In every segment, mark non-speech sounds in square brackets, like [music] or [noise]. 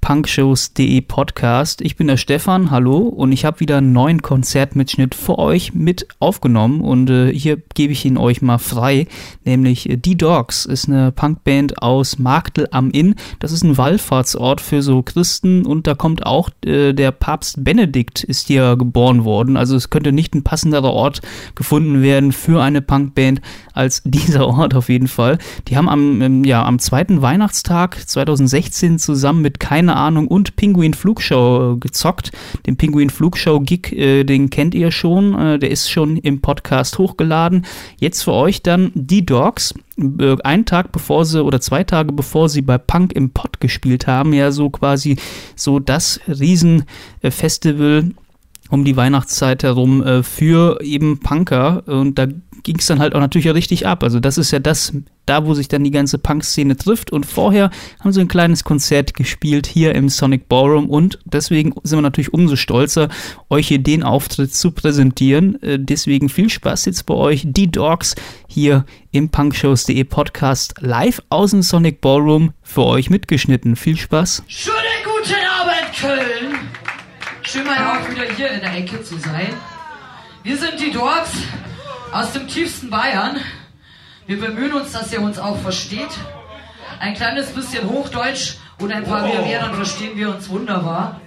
punkshows.de Podcast. Ich bin der Stefan, hallo, und ich habe wieder einen neuen Konzertmitschnitt für euch mit aufgenommen und äh, hier gebe ich ihn euch mal frei, nämlich äh, Die Dogs ist eine Punkband aus Marktel am Inn. Das ist ein Wallfahrtsort für so Christen und da kommt auch äh, der Papst Benedikt ist hier geboren worden. Also es könnte nicht ein passenderer Ort gefunden werden für eine Punkband als [laughs] dieser Ort auf jeden Fall. Die haben am, ähm, ja, am zweiten Weihnachtstag 2016 zusammen mit Keine Ahnung und Pinguin Flugshow äh, gezockt. Den Pinguin Flugshow Gig, äh, den kennt ihr schon, äh, der ist schon im Podcast hochgeladen. Jetzt für euch dann die Dogs. Äh, einen Tag bevor sie oder zwei Tage bevor sie bei Punk im Pod gespielt haben, ja so quasi so das Riesenfestival um die Weihnachtszeit herum äh, für eben Punker und da ging es dann halt auch natürlich richtig ab. Also das ist ja das, da wo sich dann die ganze Punk-Szene trifft und vorher haben sie ein kleines Konzert gespielt hier im Sonic Ballroom und deswegen sind wir natürlich umso stolzer, euch hier den Auftritt zu präsentieren. Äh, deswegen viel Spaß jetzt bei euch, die Dogs hier im punkshows.de Podcast live aus dem Sonic Ballroom für euch mitgeschnitten. Viel Spaß. Schönen guten Abend, Köln! Schön mal auch wieder hier in der Ecke zu sein. Wir sind die Dogs aus dem tiefsten Bayern. Wir bemühen uns, dass ihr uns auch versteht. Ein kleines bisschen Hochdeutsch und ein paar mehr, dann verstehen wir uns wunderbar.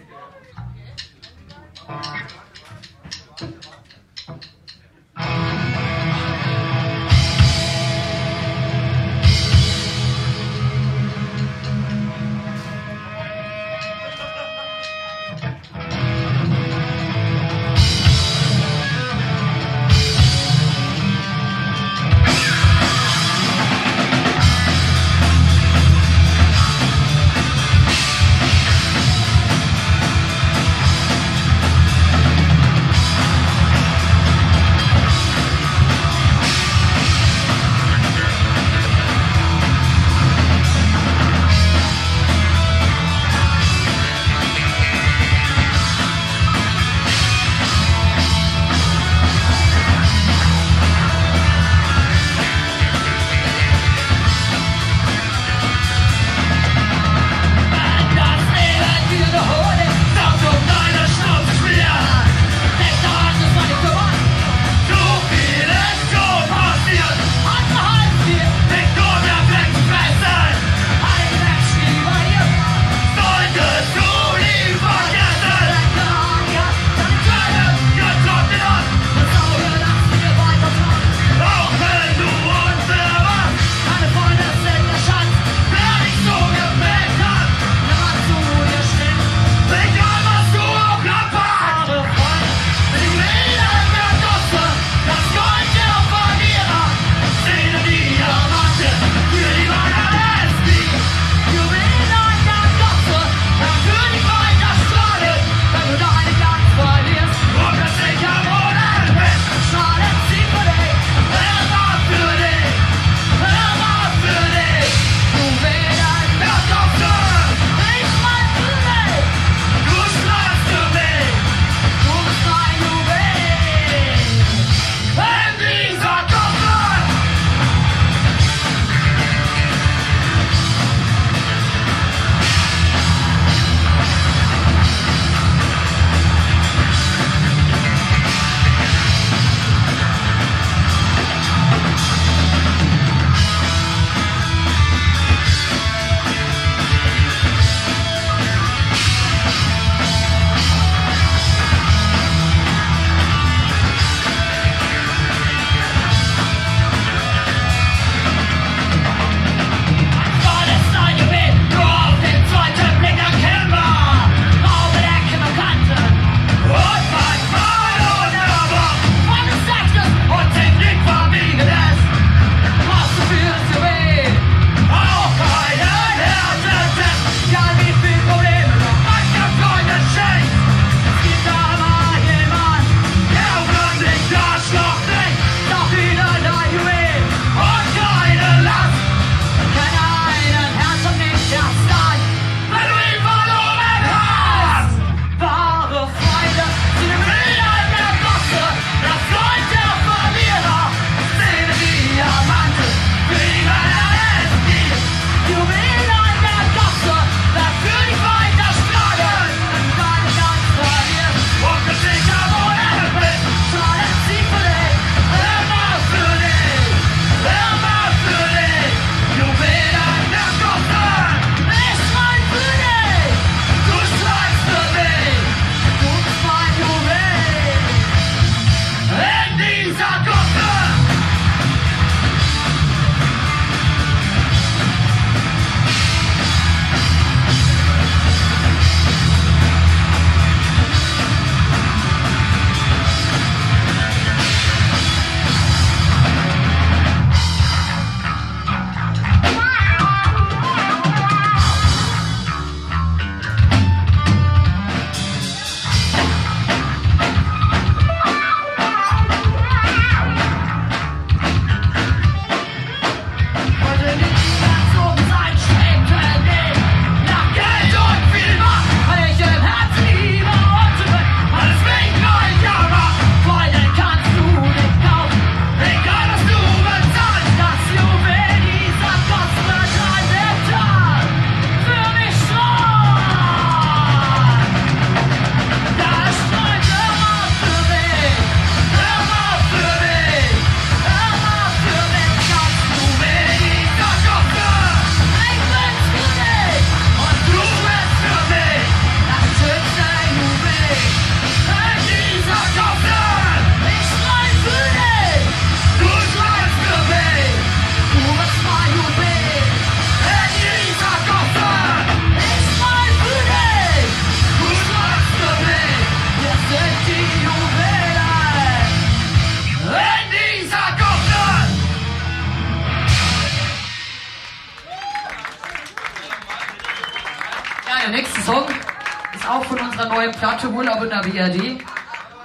In der BRD.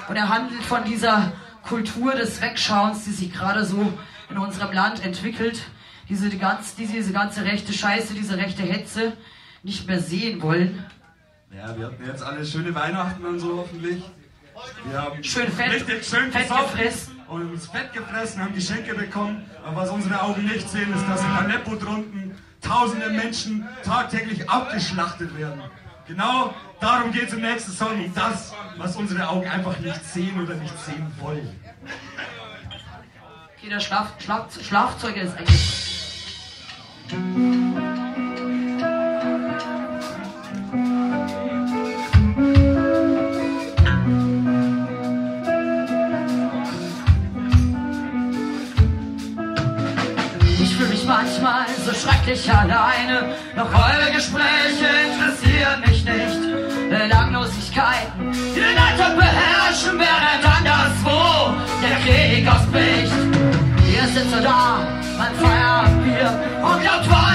Und er handelt von dieser Kultur des Wegschauens, die sich gerade so in unserem Land entwickelt. Diese, die ganz, diese, diese ganze rechte Scheiße, diese rechte Hetze nicht mehr sehen wollen. Ja, wir hatten jetzt alle schöne Weihnachten und so hoffentlich. Wir haben schön fett, richtig schön fett gefressen. und uns fett gefressen, haben Geschenke bekommen. Aber was unsere Augen nicht sehen, ist, dass in Aleppo drunten tausende Menschen tagtäglich abgeschlachtet werden. Genau darum geht es im nächsten Song, um das, was unsere Augen einfach nicht sehen oder nicht sehen wollen. Okay, der Schlaf, Schlaf, Schlafzeuger ist eigentlich. Ich fühle mich manchmal so schrecklich alleine, doch eure Gespräche interessieren mich nicht. Belanglosigkeiten, die den beherrschen, während anderswo der Krieg ausbricht. Ihr sitzt so da, mein Feierabendbier und glaubt weiter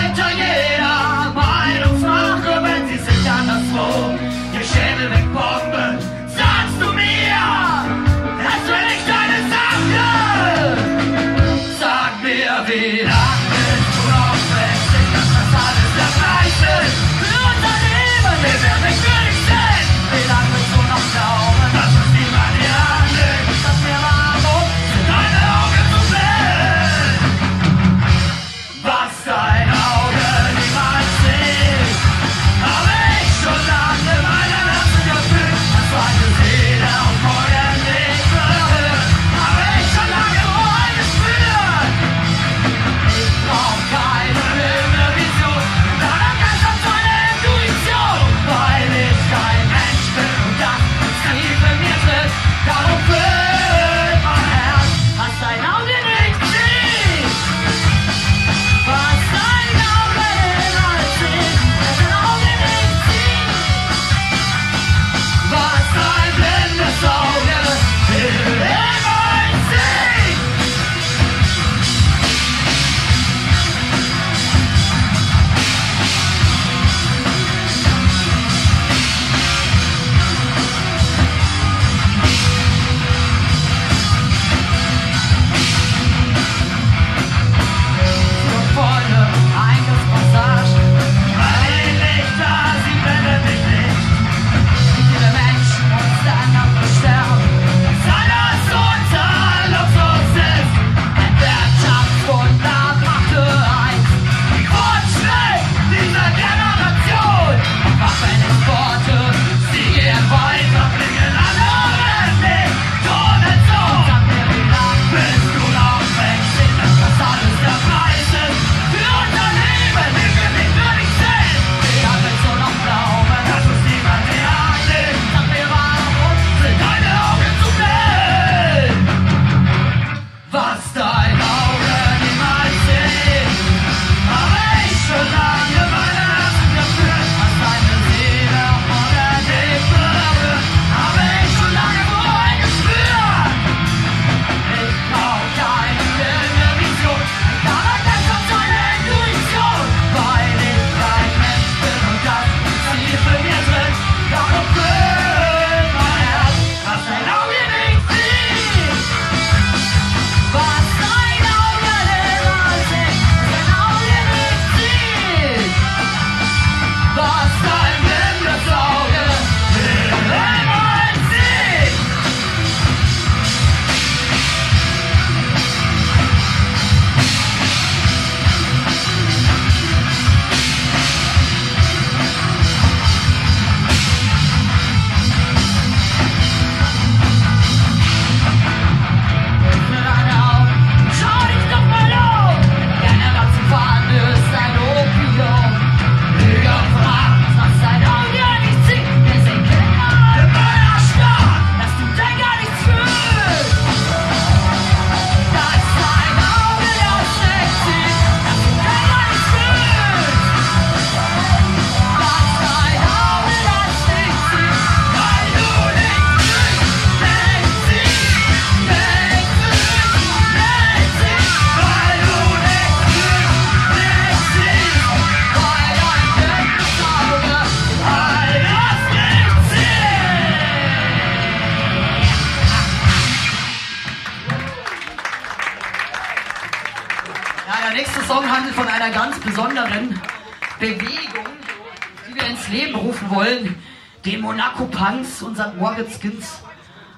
Punks und St. Moritz Skins.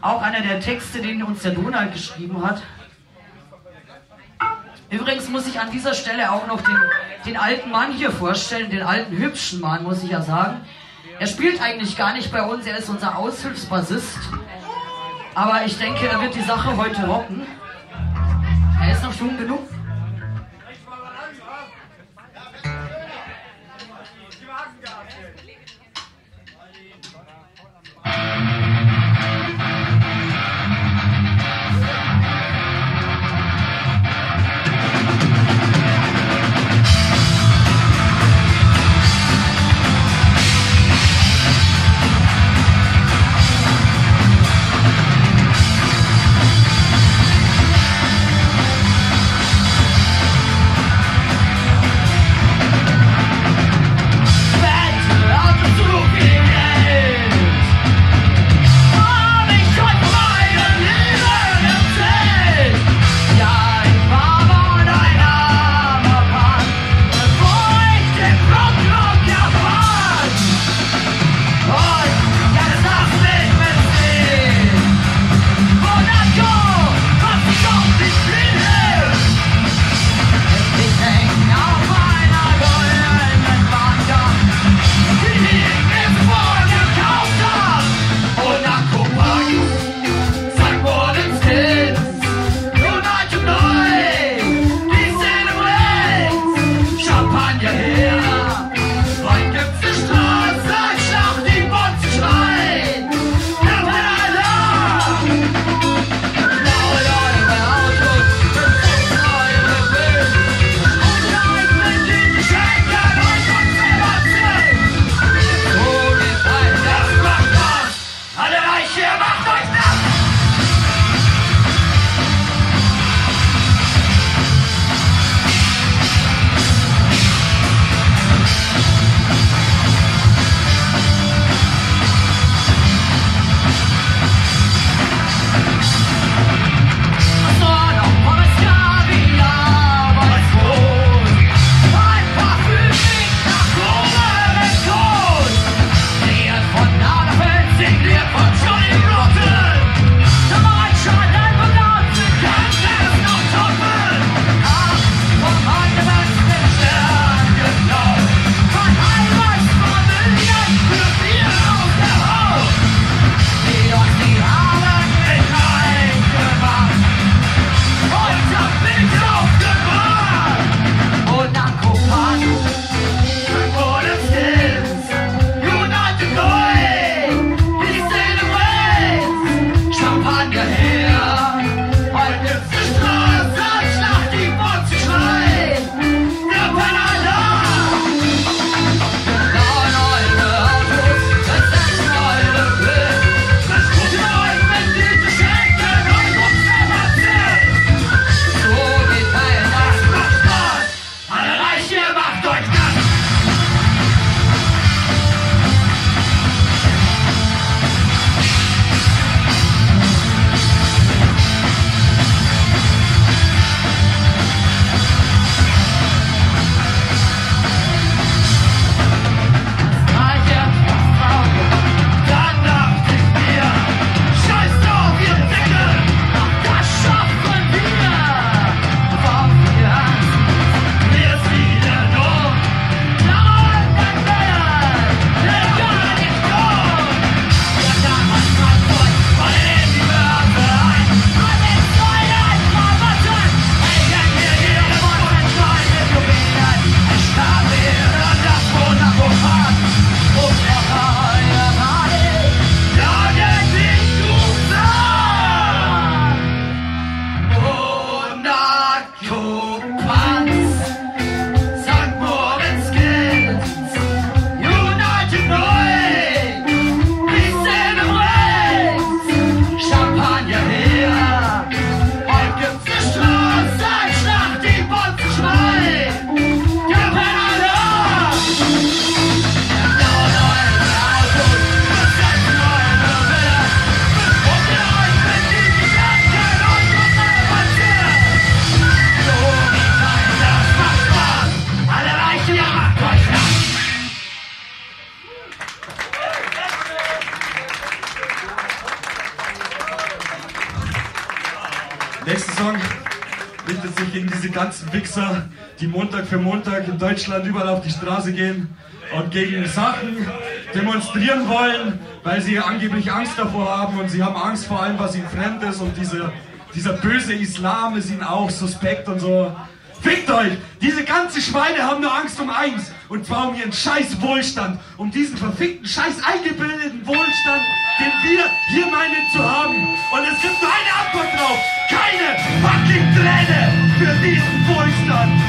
Auch einer der Texte, den uns der Donald geschrieben hat. Übrigens muss ich an dieser Stelle auch noch den, den alten Mann hier vorstellen, den alten hübschen Mann, muss ich ja sagen. Er spielt eigentlich gar nicht bei uns, er ist unser Aushilfsbassist. Aber ich denke, er wird die Sache heute rocken. Er ist noch jung genug. Deutschland überall auf die Straße gehen und gegen Sachen demonstrieren wollen, weil sie angeblich Angst davor haben und sie haben Angst vor allem, was ihnen fremd ist und dieser, dieser böse Islam ist ihnen auch suspekt und so. Fickt euch! Diese ganzen Schweine haben nur Angst um eins. Und zwar um ihren scheiß Wohlstand. Um diesen verfickten, scheiß eingebildeten Wohlstand, den wir hier meinen zu haben. Und es gibt nur eine Antwort drauf. Keine fucking Träne für diesen Wohlstand.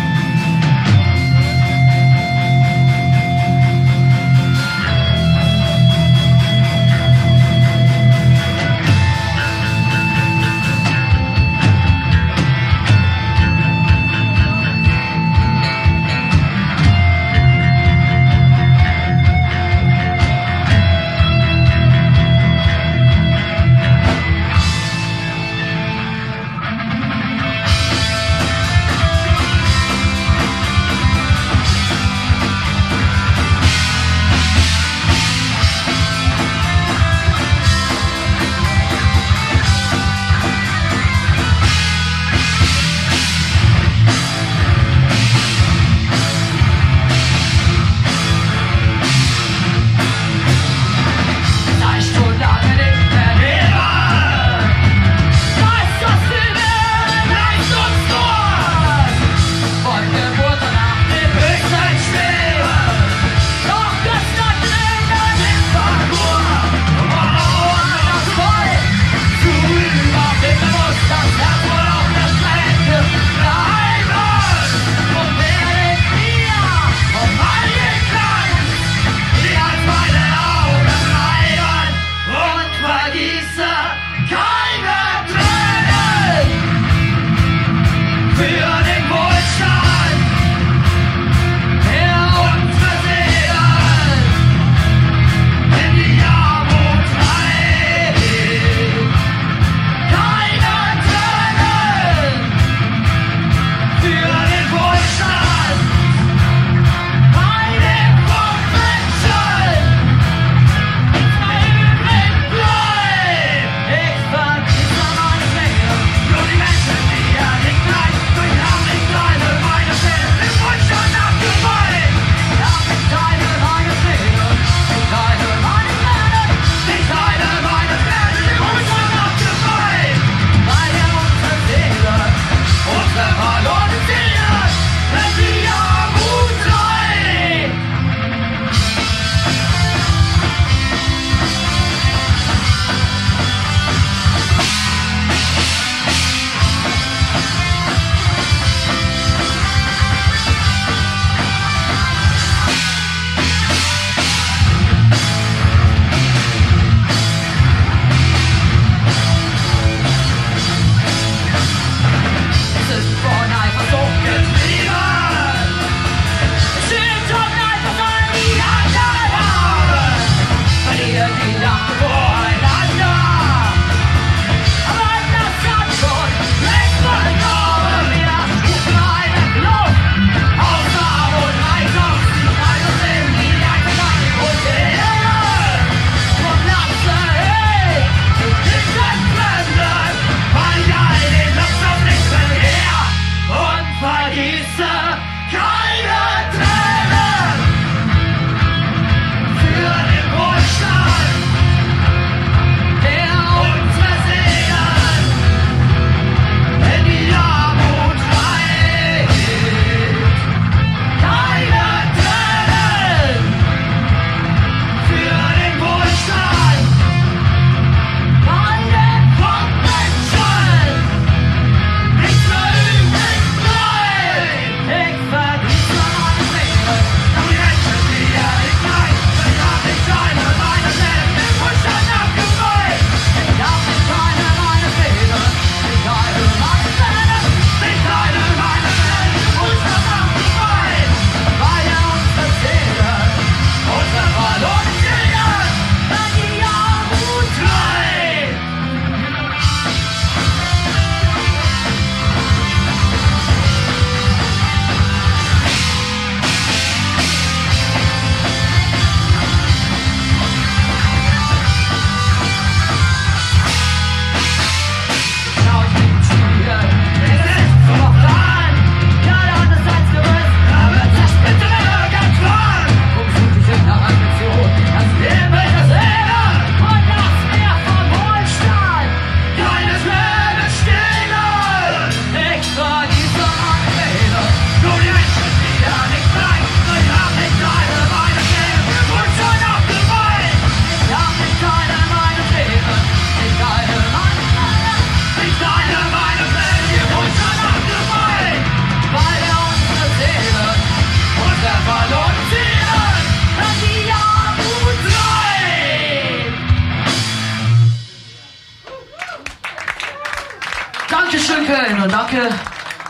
Köln und danke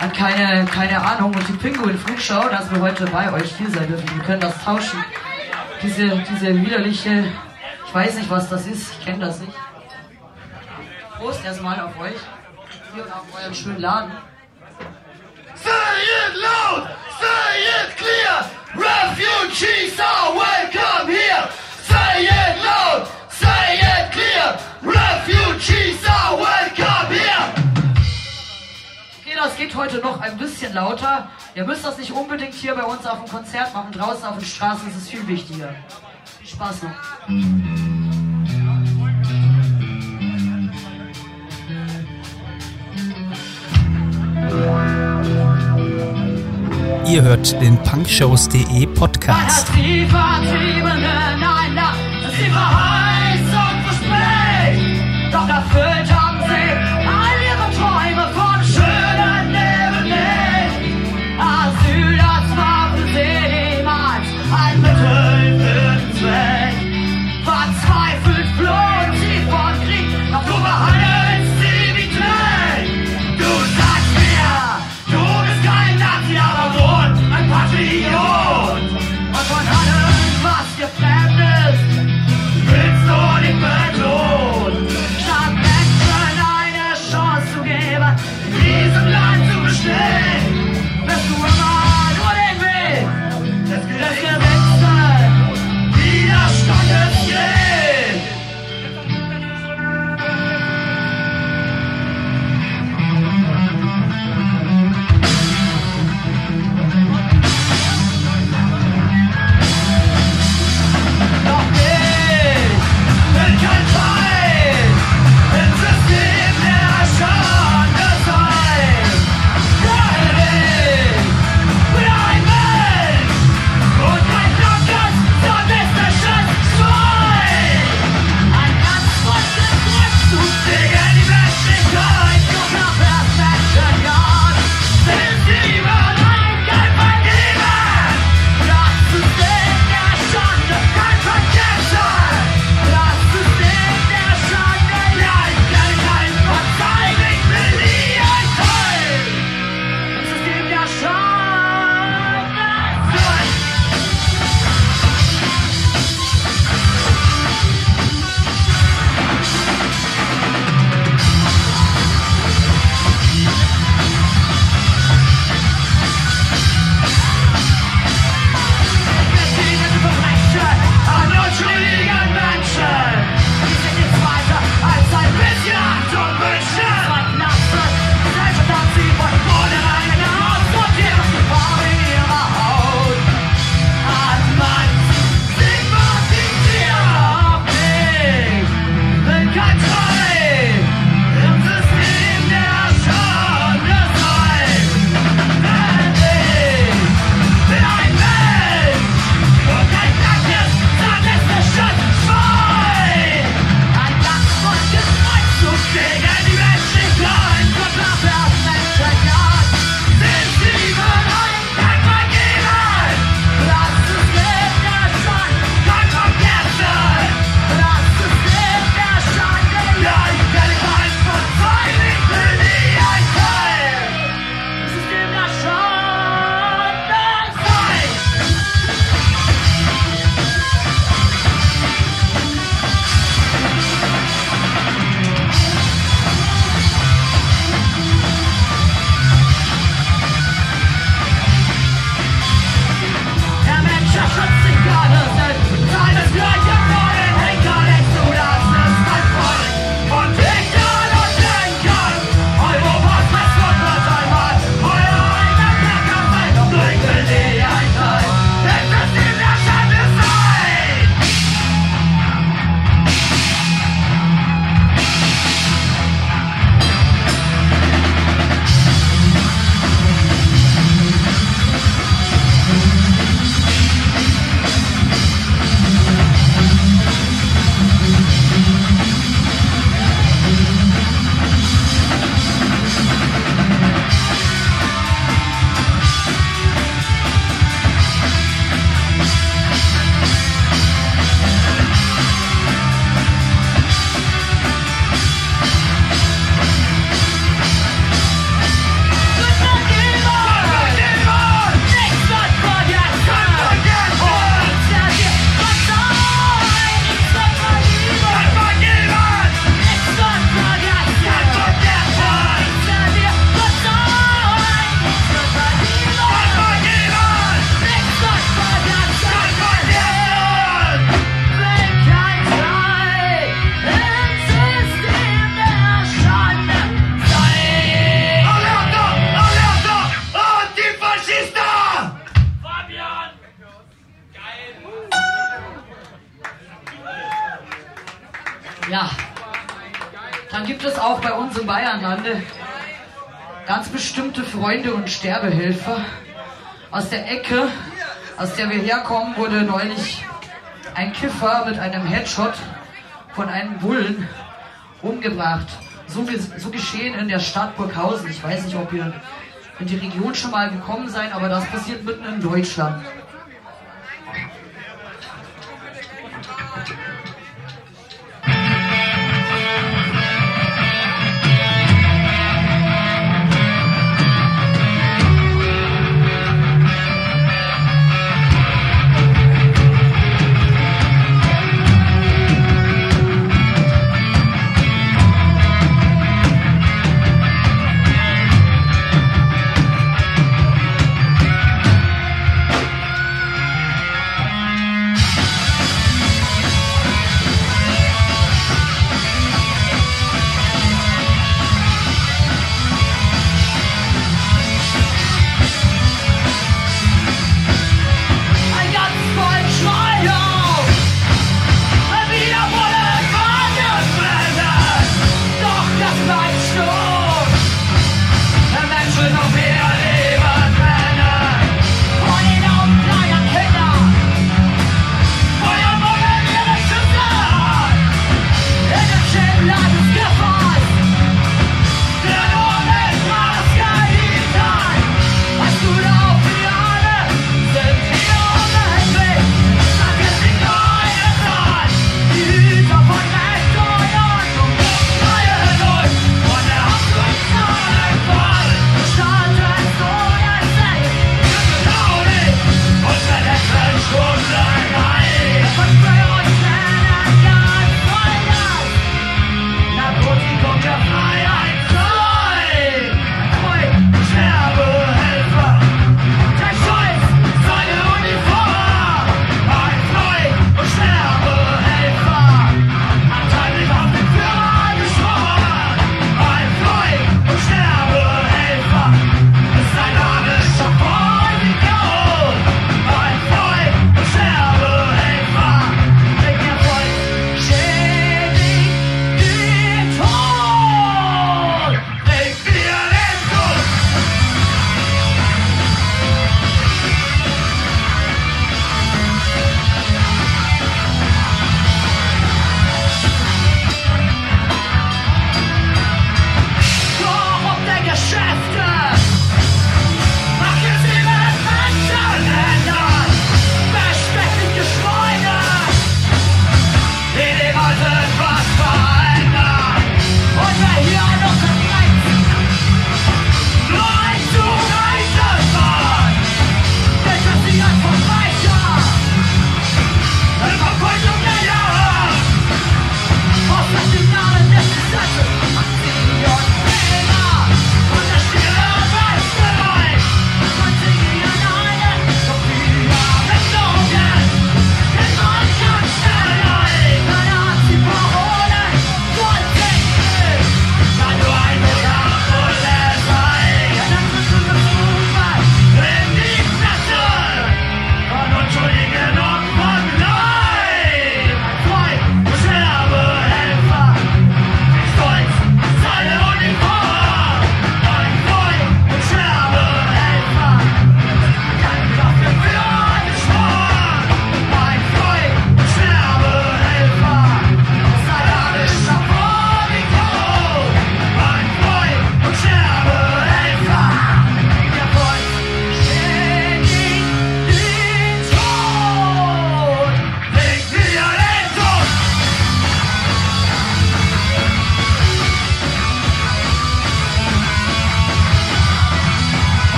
an keine, keine Ahnung und die Pinguin Flugschau, dass wir heute bei euch hier sein dürfen. Wir können das tauschen. Diese, diese widerliche, ich weiß nicht, was das ist, ich kenne das nicht. Prost erstmal auf euch. Hier und auf euren schönen Laden. Say it loud, say it clear. Refugees are welcome here. Say it loud, say it clear. Refugees are welcome. Das geht heute noch ein bisschen lauter. Ihr müsst das nicht unbedingt hier bei uns auf dem Konzert machen. Draußen auf den Straßen ist es viel wichtiger. Viel Spaß noch. Ihr hört den punkshows.de Podcast. Sie vertriebenen, der Ecke, aus der wir herkommen, wurde neulich ein Kiffer mit einem Headshot von einem Bullen umgebracht. So, so geschehen in der Stadt Burghausen. Ich weiß nicht, ob ihr in die Region schon mal gekommen seid, aber das passiert mitten in Deutschland.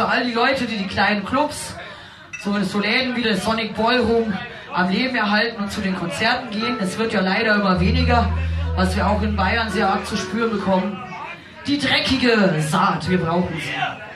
Für all die Leute, die die kleinen Clubs, so, so Läden wie der Sonic Ballroom am Leben erhalten und zu den Konzerten gehen. Es wird ja leider immer weniger, was wir auch in Bayern sehr arg zu spüren bekommen. Die dreckige Saat, wir brauchen sie.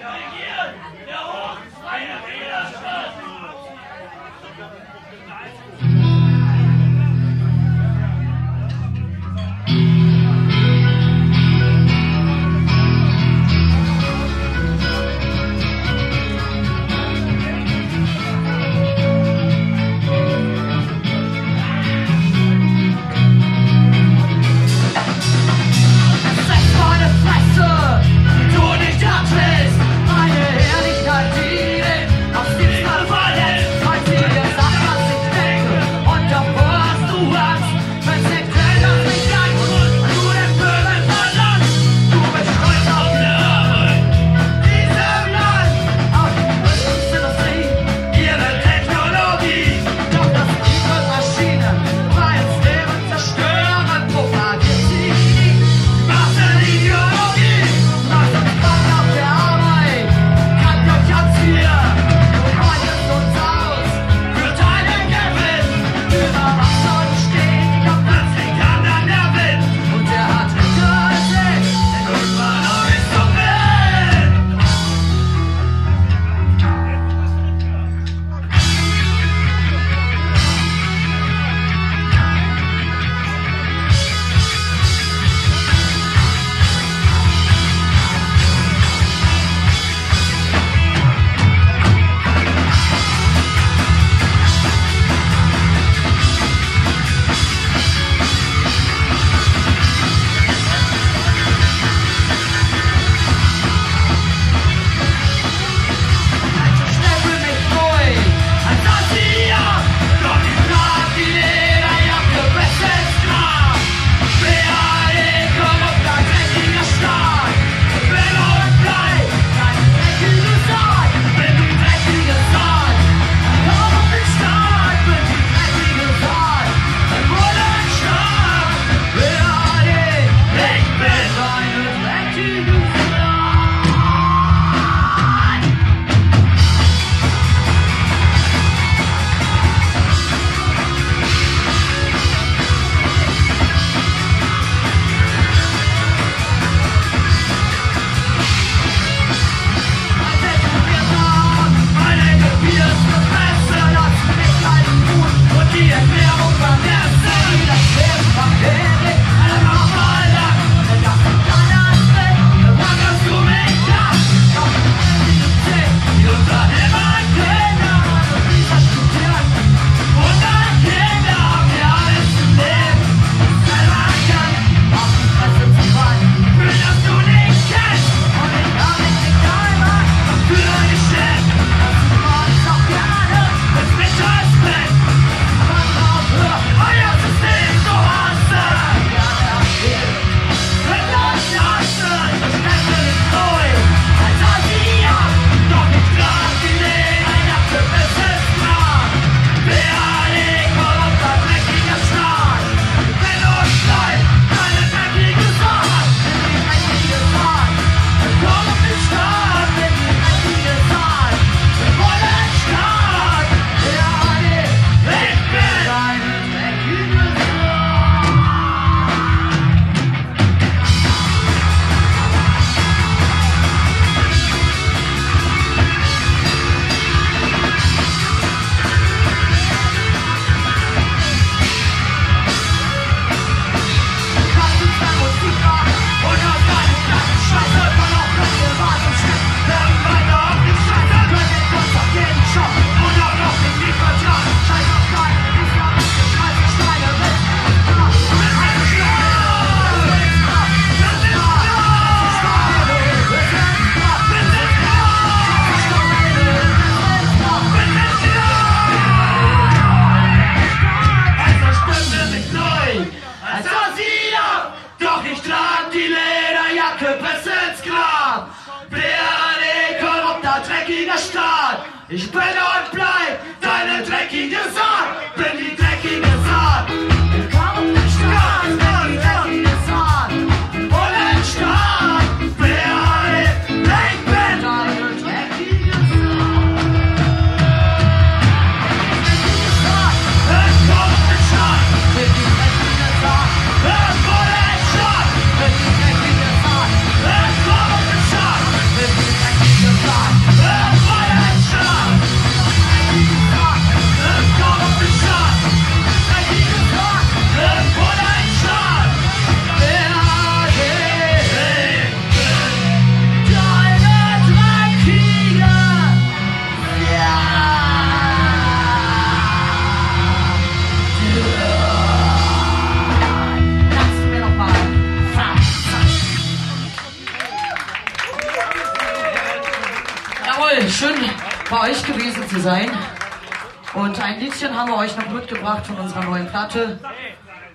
Euch noch mitgebracht von unserer neuen Platte.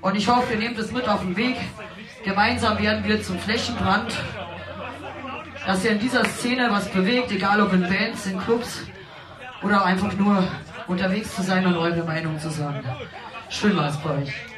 Und ich hoffe, ihr nehmt es mit auf den Weg. Gemeinsam werden wir zum Flächenbrand, dass ihr in dieser Szene was bewegt, egal ob in Bands, in Clubs oder einfach nur unterwegs zu sein und eure Meinung zu sagen. Schön war es bei euch.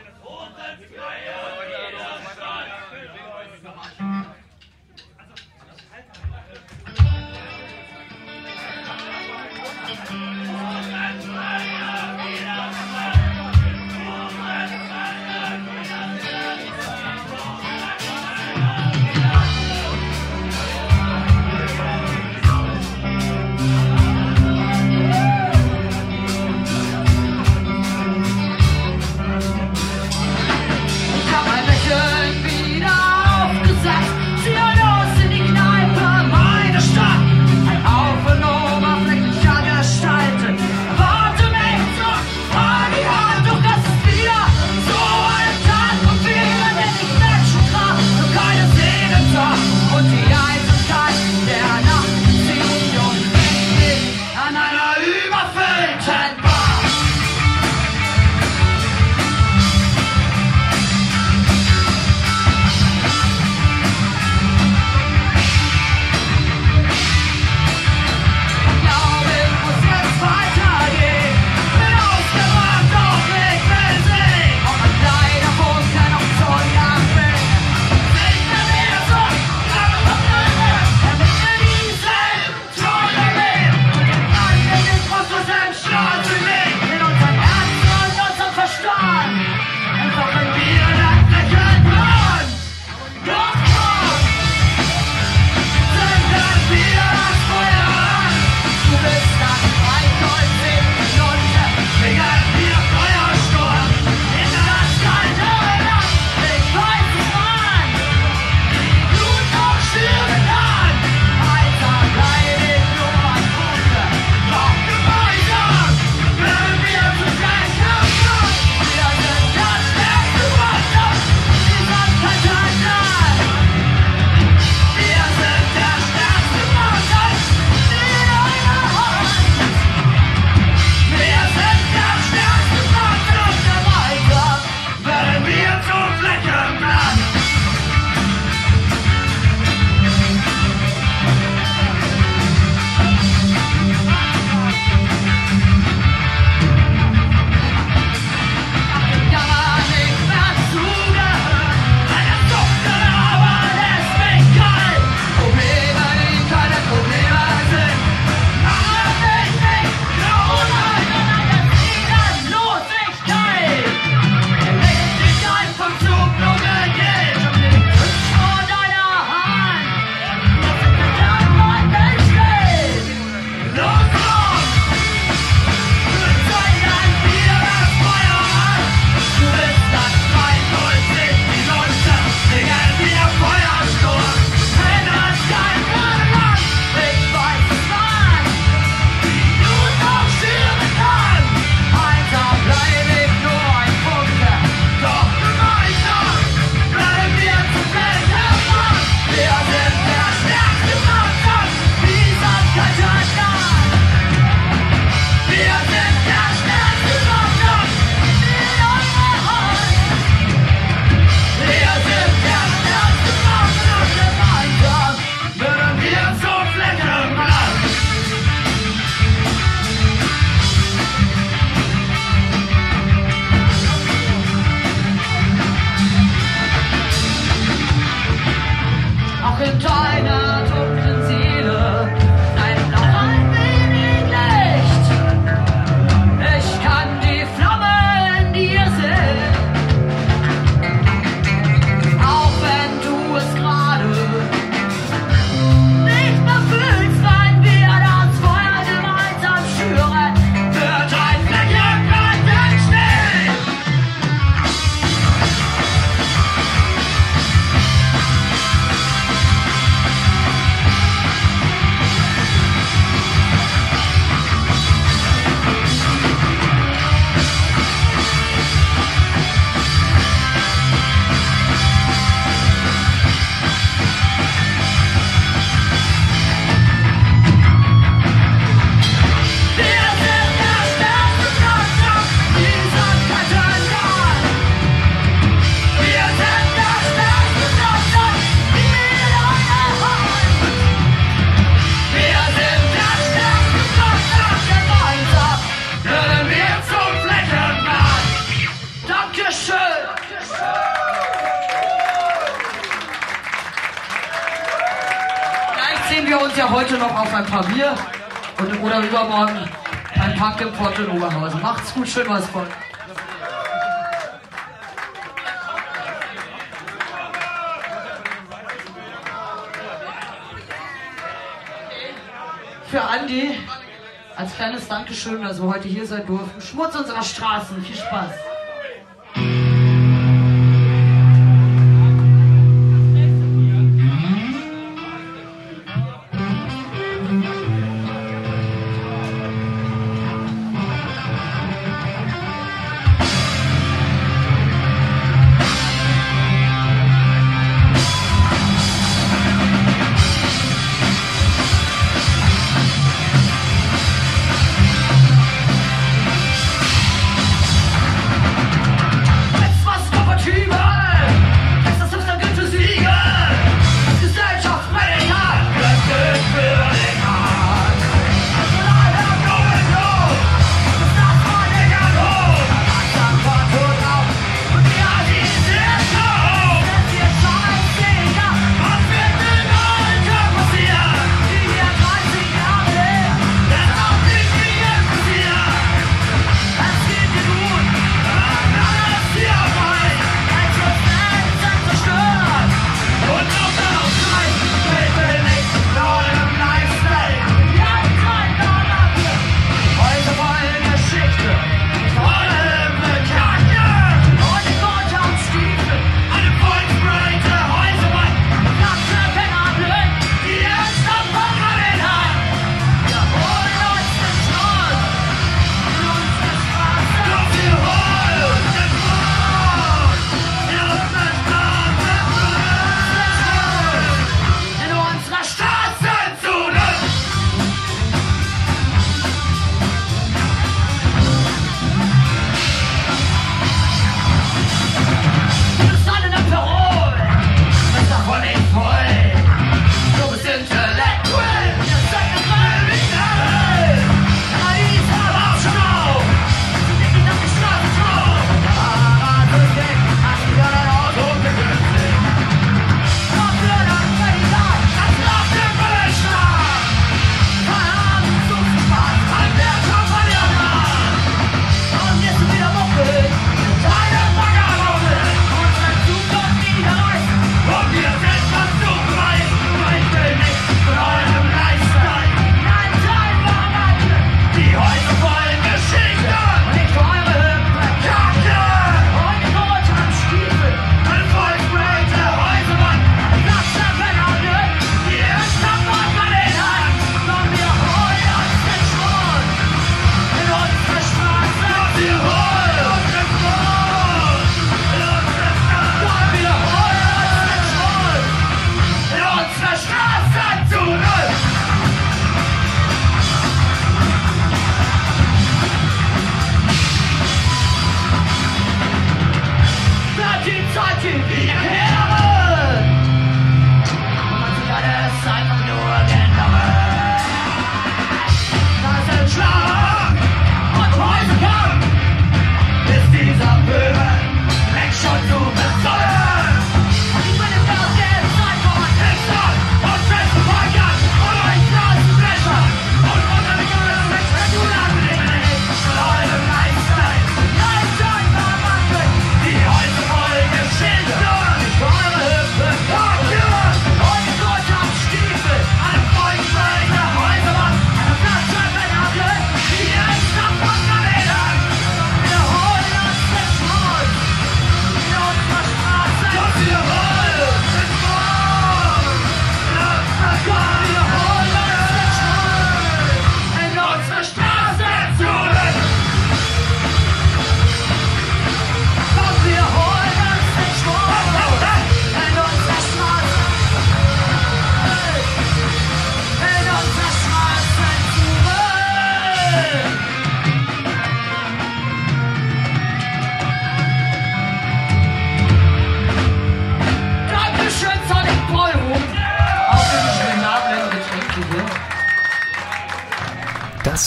Gut, schön was von. Für Andi als kleines Dankeschön, dass wir heute hier sein durften. Schmutz unserer Straßen. Viel Spaß.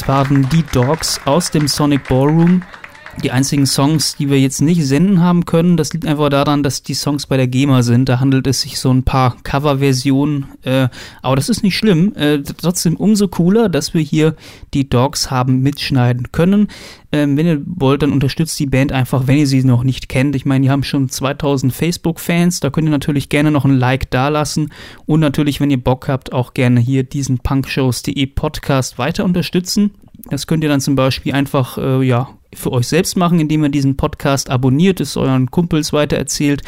Waren die Dogs aus dem Sonic Ballroom. Die einzigen Songs, die wir jetzt nicht senden haben können, das liegt einfach daran, dass die Songs bei der GEMA sind. Da handelt es sich so ein paar Coverversionen. Äh, aber das ist nicht schlimm. Äh, trotzdem umso cooler, dass wir hier die Dogs haben mitschneiden können. Ähm, wenn ihr wollt, dann unterstützt die Band einfach, wenn ihr sie noch nicht kennt. Ich meine, die haben schon 2000 Facebook-Fans. Da könnt ihr natürlich gerne noch ein Like dalassen. Und natürlich, wenn ihr Bock habt, auch gerne hier diesen punkshows.de Podcast weiter unterstützen. Das könnt ihr dann zum Beispiel einfach, äh, ja, für euch selbst machen, indem ihr diesen Podcast abonniert, es euren Kumpels weitererzählt.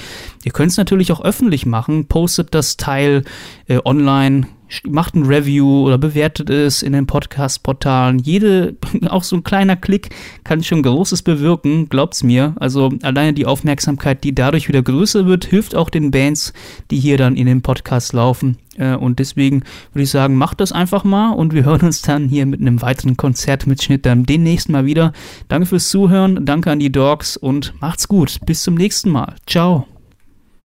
Ihr könnt es natürlich auch öffentlich machen, postet das Teil äh, online, macht ein Review oder bewertet es in den Podcast-Portalen. Jede, [laughs] auch so ein kleiner Klick kann schon Großes bewirken, glaubt's mir. Also alleine die Aufmerksamkeit, die dadurch wieder größer wird, hilft auch den Bands, die hier dann in den Podcast laufen. Äh, und deswegen würde ich sagen, macht das einfach mal und wir hören uns dann hier mit einem weiteren Konzertmitschnitt dann demnächst mal wieder. Danke fürs Zuhören, danke an die Dogs und macht's gut. Bis zum nächsten Mal. Ciao.